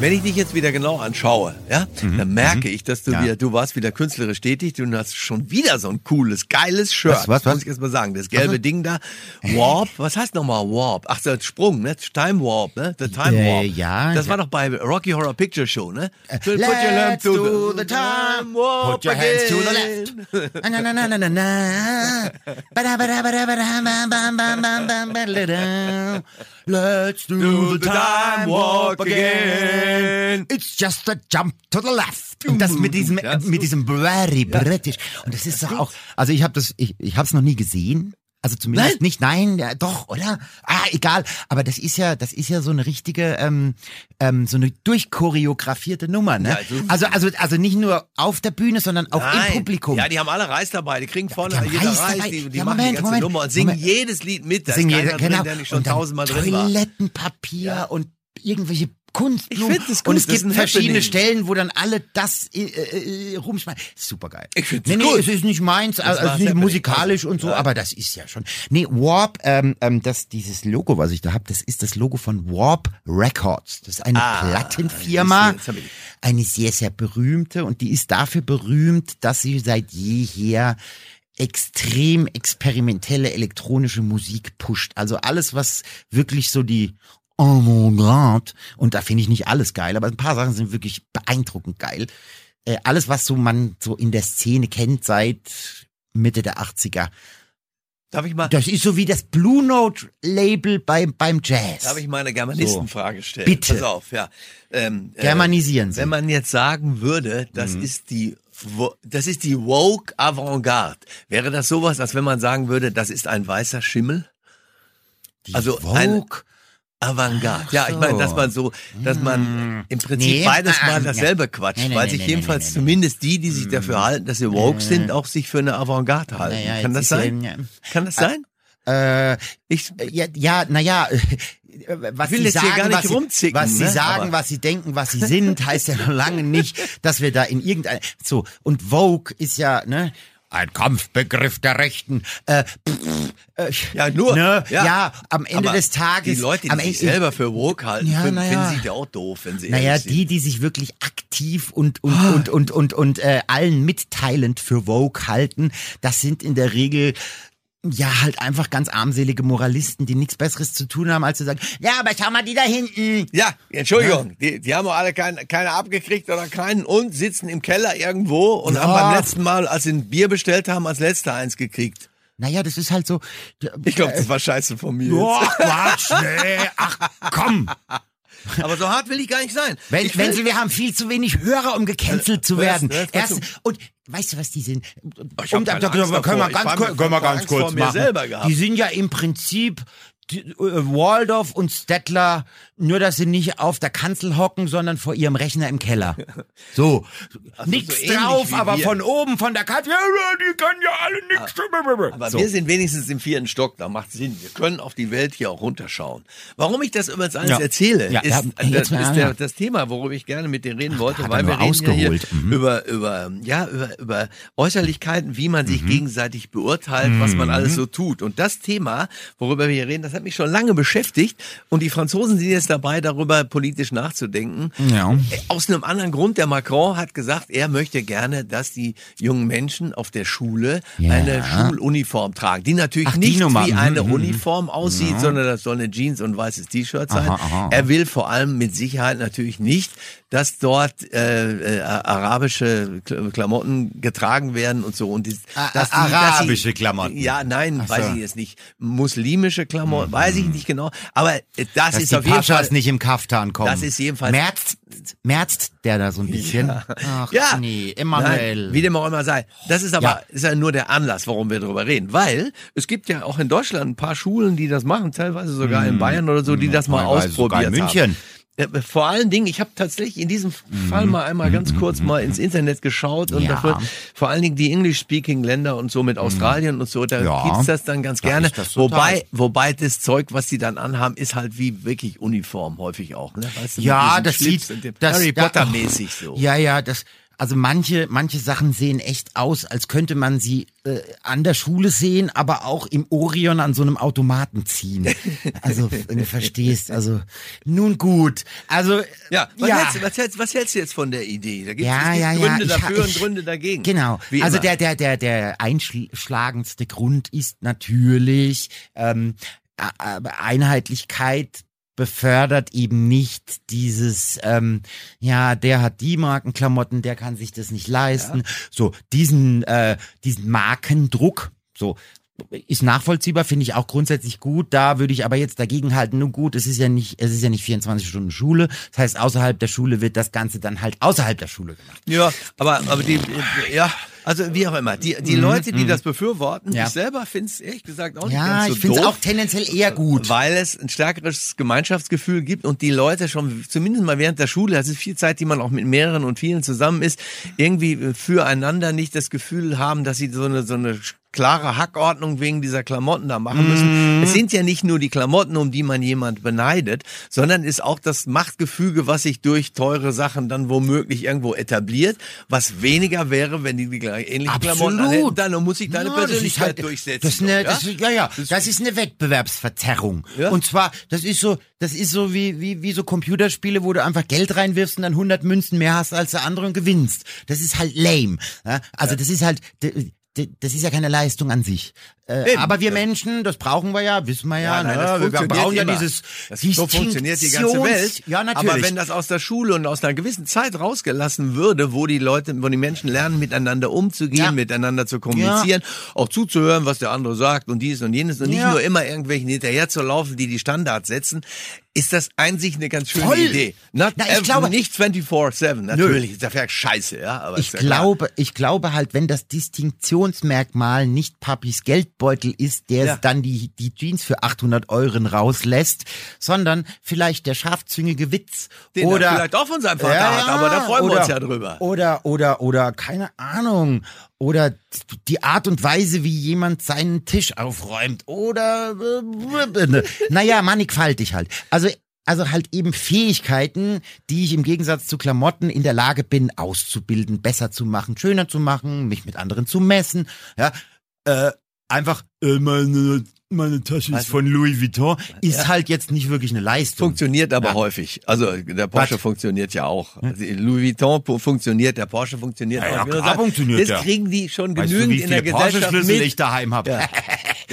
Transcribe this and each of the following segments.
Wenn ich dich jetzt wieder genau anschaue, ja, dann merke ich, dass du Mhm. Ja. wieder, du warst wieder künstlerisch tätig, du hast schon wieder so ein cooles, geiles Shirt. Was, was, was? Muss ich erst mal sagen. Das gelbe Ding da. Warp, was heißt nochmal Warp? Ach, der Sprung, ne? Time Warp, ne? The Time Äh, Warp. ja, Das ja. war doch bei Rocky Horror Picture Show, ne? So, put your Let's lamp to do the time. Put your hands to the left. Na, na, na, na, na, na. Ba-da, ba-da, ba-da, ba-da, bam, bam, bam, bam, bam, ba-da-da. Let's do the time walk again. It's just a jump to the left. Und das mit diesem, Ja, mit diesem very British. Und das ist doch auch, also ich habe das, ich, ich habe es noch nie gesehen. Also zumindest Nein? nicht, nein, ja, doch, oder? Ah, egal. Aber das ist ja, das ist ja so eine richtige, ähm, ähm, so eine durchchoreografierte Nummer, ne? Ja, also, also- also, nicht nur auf der Bühne, sondern auch im Publikum. Ja, die haben alle Reis dabei. Die kriegen vorne haben jeder Reis Reis. Die, die Ja, machen Moment, die ganze Moment, Nummer und singen Moment. jedes Lied mit. Da Singen jeder- drin, der nicht schon tausendmal drin war. Toilettenpapier und irgendwelche Kunstblumen. Ich das gut, Und es das gibt verschiedene. Stellen, wo dann alle das äh, äh, rumschmeißen. Super geil. Ich find's nee, nee, gut. es ist nicht meins, also, war es ist nicht musikalisch und so, Ja. aber das ist ja schon. Nee, Warp, ähm, ähm, das, dieses Logo, was ich da habe, das ist das Logo von Warp Records. Das ist eine Ah, Plattenfirma, eine sehr, sehr berühmte und die ist dafür berühmt, dass sie seit jeher extrem experimentelle elektronische Musik pusht. Also alles, was wirklich so die Avantgarde, und da finde ich nicht alles geil, aber ein paar Sachen sind wirklich beeindruckend geil. Äh, alles, was so man so in der Szene kennt seit Mitte der 80er. Darf ich mal, Das ist so wie das Blue Note Label beim, beim Jazz. darf ich mal eine Germanistenfrage stellen? Bitte. Pass auf, ja. Ähm, äh, Germanisieren Sie. Wenn man jetzt sagen würde, das Mhm. ist die das ist die woke Avantgarde. Wäre das sowas, als wenn man sagen würde, das ist ein weißer Schimmel? Die also Vogue. ein- Avantgarde. Ja, ich meine, dass man so, dass man im Prinzip Nee. beides Ah, mal ah, dasselbe ja. quatscht, Nee, nee, weil sich jedenfalls zumindest die, die sich dafür halten, dass sie woke sind, auch sich für eine Avantgarde halten. Naja, Kann das ja- sein? ja. Kann das sein? Äh, Ich, ja, ja, naja, was Ich will sie sagen, gar nicht was, sie, was sie ne? sagen, Aber- was sie denken, was sie sind, heißt ja noch lange nicht, dass wir da in irgendein so und Vogue ist ja ne ein Kampfbegriff der Rechten. Äh, pff, äh, ja, nur. ne, ja. am Ende Aber des Tages. Die Leute, die sich Ende- selber für woke halten, Ja, finden, ja. sich ja auch doof, wenn sie Naja, die, die sich wirklich aktiv und und und und und und äh, allen mitteilend für Vogue halten, das sind in der Regel ja halt einfach ganz armselige Moralisten, die nichts Besseres zu tun haben, als zu sagen, ja, aber schau mal die da hinten. Ja, Entschuldigung, die, die haben auch alle kein, keine abgekriegt oder keinen und sitzen im Keller irgendwo und Ja. haben beim letzten Mal, als sie ein Bier bestellt haben, als letzter eins gekriegt. Naja, das ist halt so. Ich glaube, das war scheiße von mir. Boah, Quatsch, nee, ach komm. Aber so hart will ich gar nicht sein. Wenn, ich wenn will- Sie, wir haben viel zu wenig Hörer, um gecancelt zu Hörst- werden. zu. und weißt du, was die sind? ich Und da- da- können wir ganz kurz, können wir ganz kurz machen. Die sind ja im Prinzip Waldorf und Stettler, nur dass sie nicht auf der Kanzel hocken, sondern vor ihrem Rechner im Keller. So, nichts so drauf, aber wir. von oben, von der Kanzel, ja, die können ja alle nichts. Aber so. wir sind wenigstens im vierten Stock, da macht Sinn. Wir können auf die Welt hier auch runterschauen. Warum ich das übrigens alles Ja. erzähle, Ja, ist, ja, das, ist der, das Thema, worüber ich gerne mit dir reden wollte, hat er weil wir reden ja hier. Mhm. über, über, ja, über, über Äußerlichkeiten, wie man Mhm. sich gegenseitig beurteilt, was man alles so tut. Und das Thema, worüber wir hier reden, das hat mich schon lange beschäftigt. Und die Franzosen sind jetzt dabei, darüber politisch nachzudenken. Ja. Aus einem anderen Grund, der Macron hat gesagt, er möchte gerne, dass die jungen Menschen auf der Schule Ja. eine Schuluniform tragen, die natürlich Ach, die nicht Nummer. wie eine mhm. Uniform aussieht, sondern das soll eine Jeans und weißes T-Shirt sein. Aha, aha. Er will vor allem mit Sicherheit natürlich nicht, dass dort äh, äh, arabische Kl- Klamotten getragen werden und so und die, A- dass die, arabische dass sie, Klamotten. Ja, nein, Ach weiß so. ich jetzt nicht. Muslimische Klamotten, weiß ich nicht genau. Aber äh, das Dass ist die auf jeden Fall Paschas nicht im Kaftan kommen. Das ist jedenfalls- Merzt, merzt der da so ein bisschen? Ach Ja. nee, Emanuel. Nein, wie dem auch immer sei. Das ist aber Ja. ist ja nur der Anlass, warum wir darüber reden. Weil es gibt ja auch in Deutschland ein paar Schulen, die das machen, teilweise sogar in Bayern oder so, die das mal Mhm. teilweise sogar ausprobiert in München. haben. Vor allen Dingen, ich habe tatsächlich in diesem Fall mal einmal ganz kurz mal ins Internet geschaut und Mhm. Ja. dafür, vor allen Dingen die English-Speaking-Länder und so mit Australien und so, da Ja. gibt's das dann ganz Da gerne. Wobei, wobei das Zeug, was die dann anhaben, ist halt wie wirklich Uniform häufig auch. Ne? Weißt du, Ja, das sieht das, Harry da- Potter-mäßig so. Ja, ja, das also manche, manche Sachen sehen echt aus, als könnte man sie äh, an der Schule sehen, aber auch im Orion an so einem Automaten ziehen. Also, du verstehst, also nun gut. Also Ja, was, ja. Hältst, du- was, hältst, was hältst du jetzt von der Idee? Da gibt Ja, es ja, ja, Gründe ha- dafür ich- und Gründe dagegen. Genau. Also der, der, der, der einschlagendste Grund ist natürlich ähm, Einheitlichkeit befördert eben nicht dieses, ähm, ja, der hat die Markenklamotten, der kann sich das nicht leisten. So, diesen, äh, diesen Markendruck, so, ist nachvollziehbar, finde ich auch grundsätzlich gut. Da würde ich aber jetzt dagegen halten, nun gut, es ist ja nicht, es ist ja nicht 24 Stunden Schule. Das heißt, außerhalb der Schule wird das Ganze dann halt außerhalb der Schule gemacht. Ja, aber, aber die, ja, also wie auch immer, die, die Leute, die das befürworten, Mhm, Ja. ich selber finde es ehrlich gesagt auch nicht Ja, ganz so ich finde es auch tendenziell eher gut. Weil es ein stärkeres Gemeinschaftsgefühl gibt und die Leute schon, zumindest mal während der Schule, das ist viel Zeit, die man auch mit mehreren und vielen zusammen ist, irgendwie äh, füreinander nicht das Gefühl haben, dass sie so eine, so eine klare Hackordnung wegen dieser Klamotten da machen müssen. Mhm. Es sind ja nicht nur die Klamotten, um die man jemand beneidet, sondern ist auch das Machtgefüge, was sich durch teure Sachen dann womöglich irgendwo etabliert, was weniger wäre, wenn die die gleich- ähnlichen Klamotten anhätten. Dann muss sich deine Ja, das ist Persönlichkeit halt- durchsetzen. Das ist eine, ja? Das ist, ja, ja, das ist eine Wettbewerbsverzerrung. Ja. Und zwar, das ist so, das ist so wie, wie, wie so Computerspiele, wo du einfach Geld reinwirfst und dann 100 Münzen mehr hast als der andere und gewinnst. Das ist halt lame. Ja? Also das ist halt, das ist ja keine Leistung an sich. Äh, aber wir Menschen, das brauchen wir ja, wissen wir ja. Ja, nein, ne? wir brauchen ja immer. dieses das, so funktioniert die ganze Welt. Ja, natürlich. Aber wenn das aus der Schule und aus einer gewissen Zeit rausgelassen würde, wo die Leute, wo die Menschen lernen, miteinander umzugehen, Ja. miteinander zu kommunizieren, auch zuzuhören, was der andere sagt und dies und jenes und nicht Ja. nur immer irgendwelchen hinterher zu laufen, die die Standards setzen, ist das sich eine ganz schöne Voll. Idee. Not Na, ich ev- glaube- nicht 24-7, natürlich, ist ja scheiße, ja. Aber Ich ja klar. glaube, ich glaube halt, wenn das Distinktionsmerkmal nicht Papis Geldbeutel ist, der Ja. dann die, die Jeans für 800 Euro rauslässt, sondern vielleicht der scharfzüngige Witz Den er oder vielleicht auch von seinem Vater hat, aber da freuen wir oder, uns ja drüber. Oder oder oder keine Ahnung oder die Art und Weise, wie jemand seinen Tisch aufräumt oder äh, naja, mannigfaltig halt. Also also halt eben Fähigkeiten, die ich im Gegensatz zu Klamotten in der Lage bin, auszubilden, besser zu machen, schöner zu machen, mich mit anderen zu messen. Ja, äh, einfach äh, meine meine Tasche ist von Louis Vuitton ist halt jetzt nicht wirklich eine Leistung. Funktioniert aber Ja. häufig. Also der Porsche Was? funktioniert ja auch. Also Louis Vuitton funktioniert, der Porsche funktioniert Ja, auch. ja, klar funktioniert das der. kriegen die schon Weißt genügend du, wie in der viele Gesellschaft mit. ich daheim habe?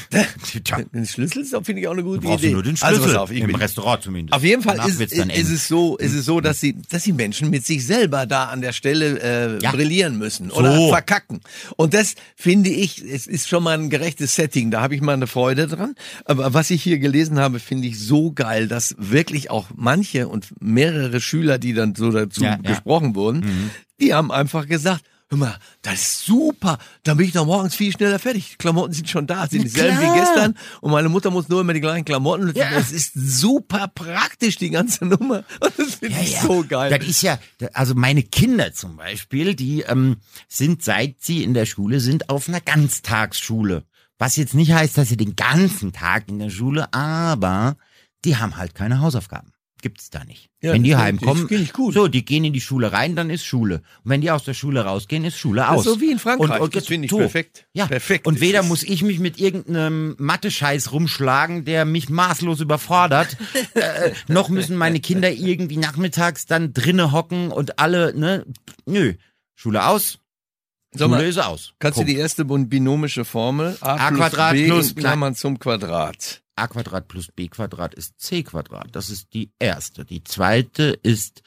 Ja. Den Schlüssel finde ich auch eine gute Idee. du nur den Schlüssel. Also pass auf, Im Restaurant zumindest. auf jeden Fall ist, ist, es so, ist es so, dass sie, dass die Menschen mit sich selber da an der Stelle äh, Ja. brillieren müssen oder So. verkacken. Und das finde ich, es ist schon mal ein gerechtes Setting. Da habe ich mal eine Freude dran. Aber was ich hier gelesen habe, finde ich so geil, dass wirklich auch manche und mehrere Schüler, die dann so dazu Ja, ja. gesprochen wurden, die haben einfach gesagt. Hör mal, das ist super. Dann bin ich doch morgens viel schneller fertig. Die Klamotten sind schon da, sind dieselben wie gestern. Und meine Mutter muss nur immer die gleichen Klamotten. Ja. Das ist super praktisch, die ganze Nummer. Und das finde ich so geil. Das ist ja, also meine Kinder zum Beispiel, die ähm, sind seit sie in der Schule sind auf einer Ganztagsschule. Was jetzt nicht heißt, dass sie den ganzen Tag in der Schule, aber die haben halt keine Hausaufgaben. Gibt's da nicht. Ja, wenn die heimkommen, so, die gehen in die Schule rein, dann ist Schule. Und wenn die aus der Schule rausgehen, ist Schule aus. so wie in Frankreich. Und, und Das finde ich so. perfekt. Ja, Perfekt Und weder es. muss ich mich mit irgendeinem Mathe-Scheiß rumschlagen, der mich maßlos überfordert, äh, noch müssen meine Kinder irgendwie nachmittags dann drinne hocken und alle, ne, nö, Schule aus, Sag Schule mal, ist aus. Kannst Punkt. du die erste bin- binomische Formel A, A plus Quadrat B plus Klammern zum Quadrat. A Quadrat plus B Quadrat ist C Quadrat. Das ist die erste. Die zweite ist,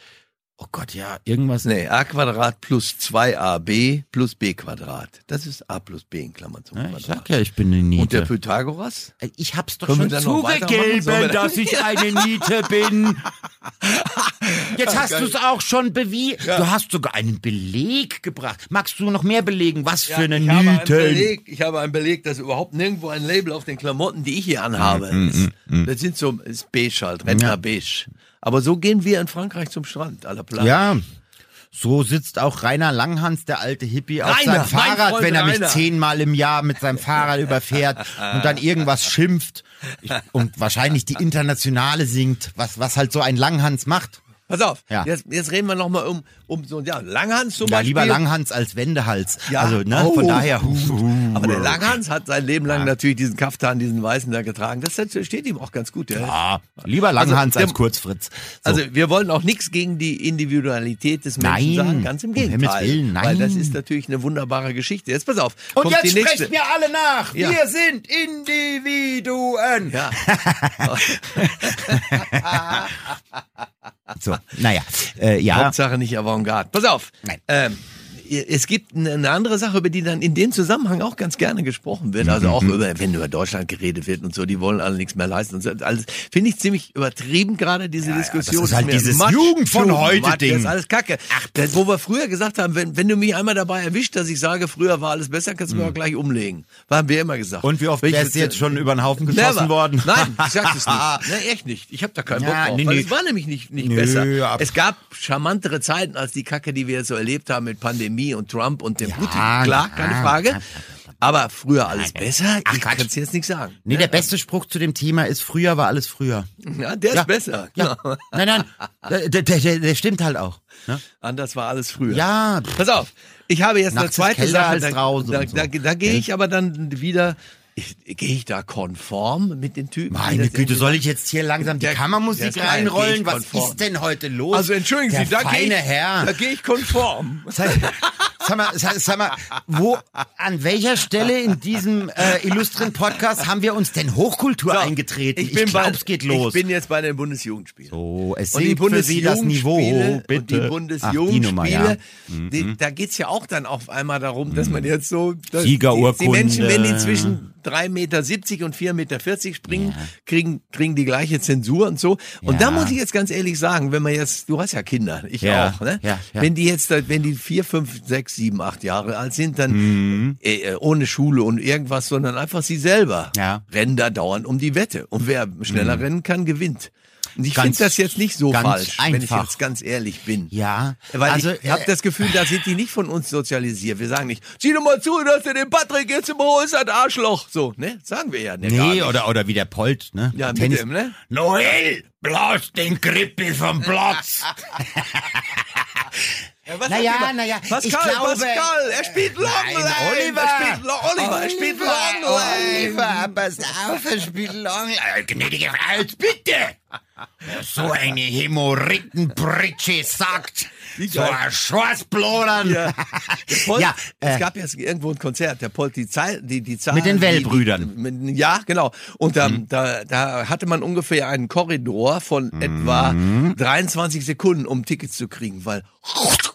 oh Gott, ja, irgendwas. Nee, A Quadrat plus 2AB plus B Quadrat. Das ist A plus B in Klammern zum Ja, ich Quadrat. sag ja, ich bin eine Und der Niete. Pythagoras? Ich hab's doch Können schon zugegeben, dass ich eine Niete bin. Jetzt hast du es auch schon bewiesen. Du hast sogar einen Beleg gebracht. Magst du noch mehr belegen? Was für eine ich, habe einen Niete? Beleg, ich habe einen Beleg, dass überhaupt nirgendwo ein Label auf den Klamotten, die ich hier anhabe, ist. Das sind so, ist beige halt, Rentner Ja. beige. Aber so gehen wir in Frankreich zum Strand, aller Plan. Ja. So sitzt auch Rainer Langhans, der alte Hippie, auf Rainer, seinem Fahrrad, Freund wenn er mich Rainer. zehnmal im Jahr mit seinem Fahrrad überfährt und dann irgendwas schimpft ich, und wahrscheinlich die Internationale singt, was, was halt so ein Langhans macht. Pass auf, Ja. jetzt, jetzt reden wir nochmal um, um so, ja, Langhans zum Ja, Beispiel. lieber Langhans als Wendehals. Ja. Also, ne, Oh. von daher. Aber der Langhans hat sein Leben lang natürlich diesen Kaftan, diesen Weißen da getragen. Das steht ihm auch ganz gut. Ja. Ja, lieber Langhans Also, als Kurzfritz. So. Also wir wollen auch nichts gegen die Individualität des Menschen Nein, sagen, ganz im um Gegenteil. Himmels Willen, nein. Weil das ist natürlich eine wunderbare Geschichte. Jetzt pass auf. und jetzt sprecht mir alle nach. Ja. Wir sind Individuen. Ja. So, naja, äh, ja. Hauptsache nicht Avantgarde. Pass auf. Nein. Ähm, es gibt eine andere Sache, über die dann in dem Zusammenhang auch ganz gerne gesprochen wird. Also Mhm. auch über, wenn über Deutschland geredet wird und so, die wollen alle nichts mehr leisten. Und so. alles finde ich ziemlich übertrieben gerade diese Diskussion. das ist halt dieses Matsch, Jugend von heute much, Ding. Das ist alles Kacke. Das, wo wir früher gesagt haben, wenn, wenn du mich einmal dabei erwischt, dass ich sage, früher war alles besser, kannst du mir auch gleich umlegen. Haben wir immer gesagt. Mhm. Und wie oft wärst du jetzt schon über den Haufen geschossen Never. worden? Nein, ich sag's es nicht. Ne, echt nicht. Ich habe da keinen Ja, Bock drauf. nee, nee. es war nämlich nicht, nicht Nö, besser. ab- Es gab charmantere Zeiten als die Kacke, die wir jetzt so erlebt haben mit Pandemie und Trump und dem Ja, Putin. Klar, keine Frage. Aber früher alles besser? Ach, ich kann es jetzt nicht sagen. Nee, der beste Spruch zu dem Thema ist, früher war alles früher. Ja, der Ja. ist besser. Ja. Nein, nein, der, der, der, stimmt halt auch. Ne? Anders war alles früher. Ja, Pass auf, ich habe jetzt eine Nachts ist zweite Sache. Da, da, da, da gehe ich aber dann wieder. Gehe ich da konform mit den Typen? meine das Güte, soll ich jetzt hier langsam die Der- Kammermusik reinrollen? Was ist denn heute los? Also entschuldigen der Sie, da gehe ich, Herr. da gehe ich konform. Sag, sag mal, sag, mal, wo, an welcher Stelle in diesem äh, illustren Podcast haben wir uns denn Hochkultur So, eingetreten? Ich, bin glaub, bei, es geht los. Ich bin jetzt bei den Bundesjugendspielen. so, es sinkt für Sie das Niveau, bitte. und die Bundesjugendspiele, ja. die, da geht's ja auch dann auf einmal darum, dass man jetzt so... dass. Die, die Menschen, wenn die zwischen 3,70 Meter und 4,40 Meter springen, kriegen, kriegen die gleiche Zensur und so. Und Ja. da muss ich jetzt ganz ehrlich sagen, wenn man jetzt, du hast ja Kinder, ich Ja, auch, ne? ja, ja. Wenn die jetzt, wenn die vier, fünf, sechs, sieben, acht Jahre alt sind, dann Mhm. äh, äh, ohne Schule und irgendwas, sondern einfach sie selber Ja. Mhm. rennen da dauernd um die Wette. Und wer schneller rennen kann, gewinnt. Und ich finde das jetzt nicht so falsch, wenn ich einfach. jetzt ganz ehrlich bin. Ja, Weil also, ich habe äh, das Gefühl, da sind die nicht von uns sozialisiert. Wir sagen nicht, sieh doch mal zu, dass du den Patrick jetzt im Holz hat, Arschloch. So, ne? Sagen wir ja ne, Nee, oder, oder wie der Polt, ne? Ja, mit Tennis. dem, ne? Noel, blas den Krippel vom Platz. Ja, was Naja, naja, Pascal, ich glaube- Pascal, er spielt Long Nein, Lane. Oliver. Er spielt Lo Oliver, er spielt Long Lane. Oliver, pass auf, er spielt Long Lane. Gnädige Frau, jetzt bitte. Wer so eine Hämorrhoidenpritsche sagt, so ein Schwarzblodern. Ja. Ja, es äh, gab jetzt irgendwo ein Konzert, der Polt, die Zahl, die, die Zahl. Mit den Wellbrüdern. Ja, genau. Und da, da, da hatte man ungefähr einen Korridor von etwa 23 Sekunden, um Tickets zu kriegen, weil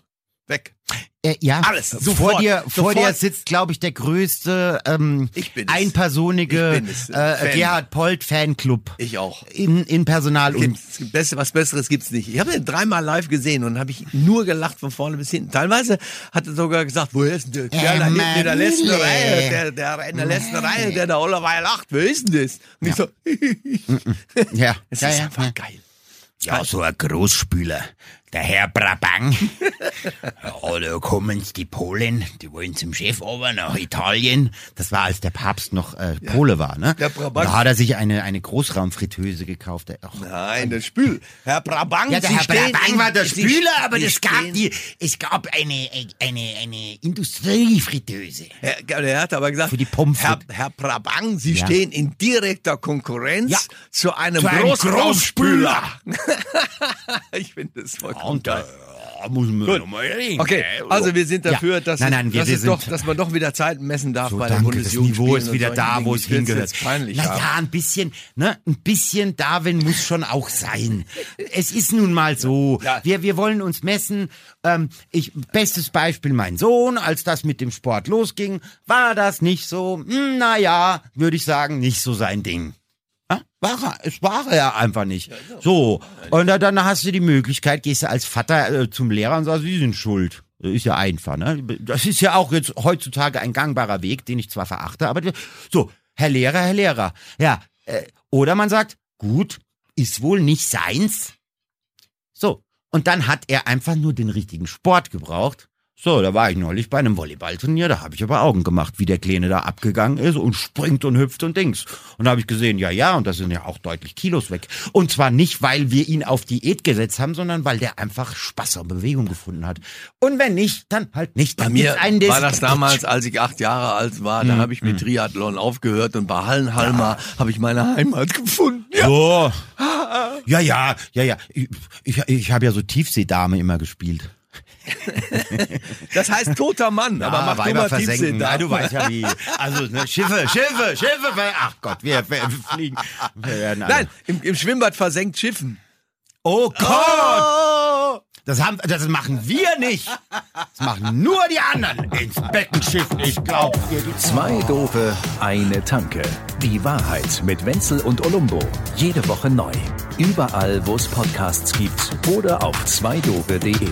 weg. Äh, ja, Alles, vor sofort, dir, vor sofort. dir sitzt, glaube ich, der größte ähm, Ich bin es. einpersonige Ich bin es, äh. Gerhard Polt Fanclub Ich auch. in, in Personal und gibt Beste, was Besseres gibt's nicht. Ich habe den dreimal live gesehen und habe ich nur gelacht von vorne bis hinten. Teilweise hat er sogar gesagt, woher ist denn der Kerl da hinten in der letzten Manille. Reihe, der, der in der letzten Reihe, der da allerweil lacht, wer ist denn das? Und ich so, ja, es ja, ist ja, einfach ja. geil. Ja, so ein Großspüler. Der Herr Brabang. ja, da kommen die Polen, die wollen zum Chef aber nach Italien. Das war, als der Papst noch äh, Pole war, ne? Der Brabant. Da hat er sich eine, eine Großraumfritteuse gekauft. Ach, Nein, das Spül. Herr Brabant, ja, der Sie Herr stehen Brabang war der Sie- Spüler, aber es gab die, es gab eine, eine, eine Industriefritteuse. Herr, der hat aber gesagt, Für die Pommes Herr. Herr Brabang, Sie Ja. stehen in direkter Konkurrenz Ja. zu einem Zu einem Großraumspüler. ich finde das voll Und da muss man Gut. mal reden. Okay, also wir sind dafür, Ja. dass, nein, nein, wir, dass, wir sind doch, dass man doch wieder Zeiten messen darf So, bei der danke, das Bundesjugendspielen Niveau ist wieder da, wo es hingehört. jetzt peinlich. Na ja. ja, ein bisschen, ne, ein bisschen Darwin muss schon auch sein. Es ist nun mal so. Ja. Wir, wir wollen uns messen. Ähm, ich, bestes Beispiel, mein Sohn, als das mit dem Sport losging, war das nicht so, hm, naja, würde ich sagen, nicht so sein Ding. War er, es war er einfach nicht. So, und dann, dann hast du die Möglichkeit, gehst du als Vater äh, zum Lehrer und sagst, sie sind schuld. Ist ja einfach, ne? Das ist ja auch jetzt heutzutage ein gangbarer Weg, den ich zwar verachte, aber so, Herr Lehrer, Herr Lehrer. Ja, äh, oder man sagt, gut, ist wohl nicht seins. So, und dann hat er einfach nur den richtigen Sport gebraucht. So, da war ich neulich bei einem Volleyballturnier, da habe ich aber Augen gemacht, wie der Kleine da abgegangen ist und springt und hüpft und Dings. Und da habe ich gesehen, ja, ja, und da sind ja auch deutlich Kilos weg. Und zwar nicht, weil wir ihn auf Diät gesetzt haben, sondern weil der einfach Spaß an Bewegung gefunden hat. Und wenn nicht, dann halt nicht. Bei Dann mir gibt's einen, der war das damals, als ich acht Jahre alt war, da habe ich mit Triathlon aufgehört und bei Hallenhalmer habe ich meine Heimat gefunden. Ja. So. Ja, ja, ja, ja. Ich, ich, ich habe ja so Tiefseedame immer gespielt. Das heißt toter Mann, aber mach du mal da. Ja, du weißt ja wie. Also ne, Schiffe, Schiffe, Schiffe. Ach Gott, wir, wir, fliegen. Wir werden alle- Nein, im, im Schwimmbad versenkt Schiffen. Oh Gott! Das, haben, das machen wir nicht. Das machen nur die anderen. Ins Becken schiffen, ich glaub Zwei Dope, eine Tanke. Die Wahrheit mit Wenzel und Olumbo. Jede Woche neu. Überall, wo es Podcasts gibt oder auf zweidope.de.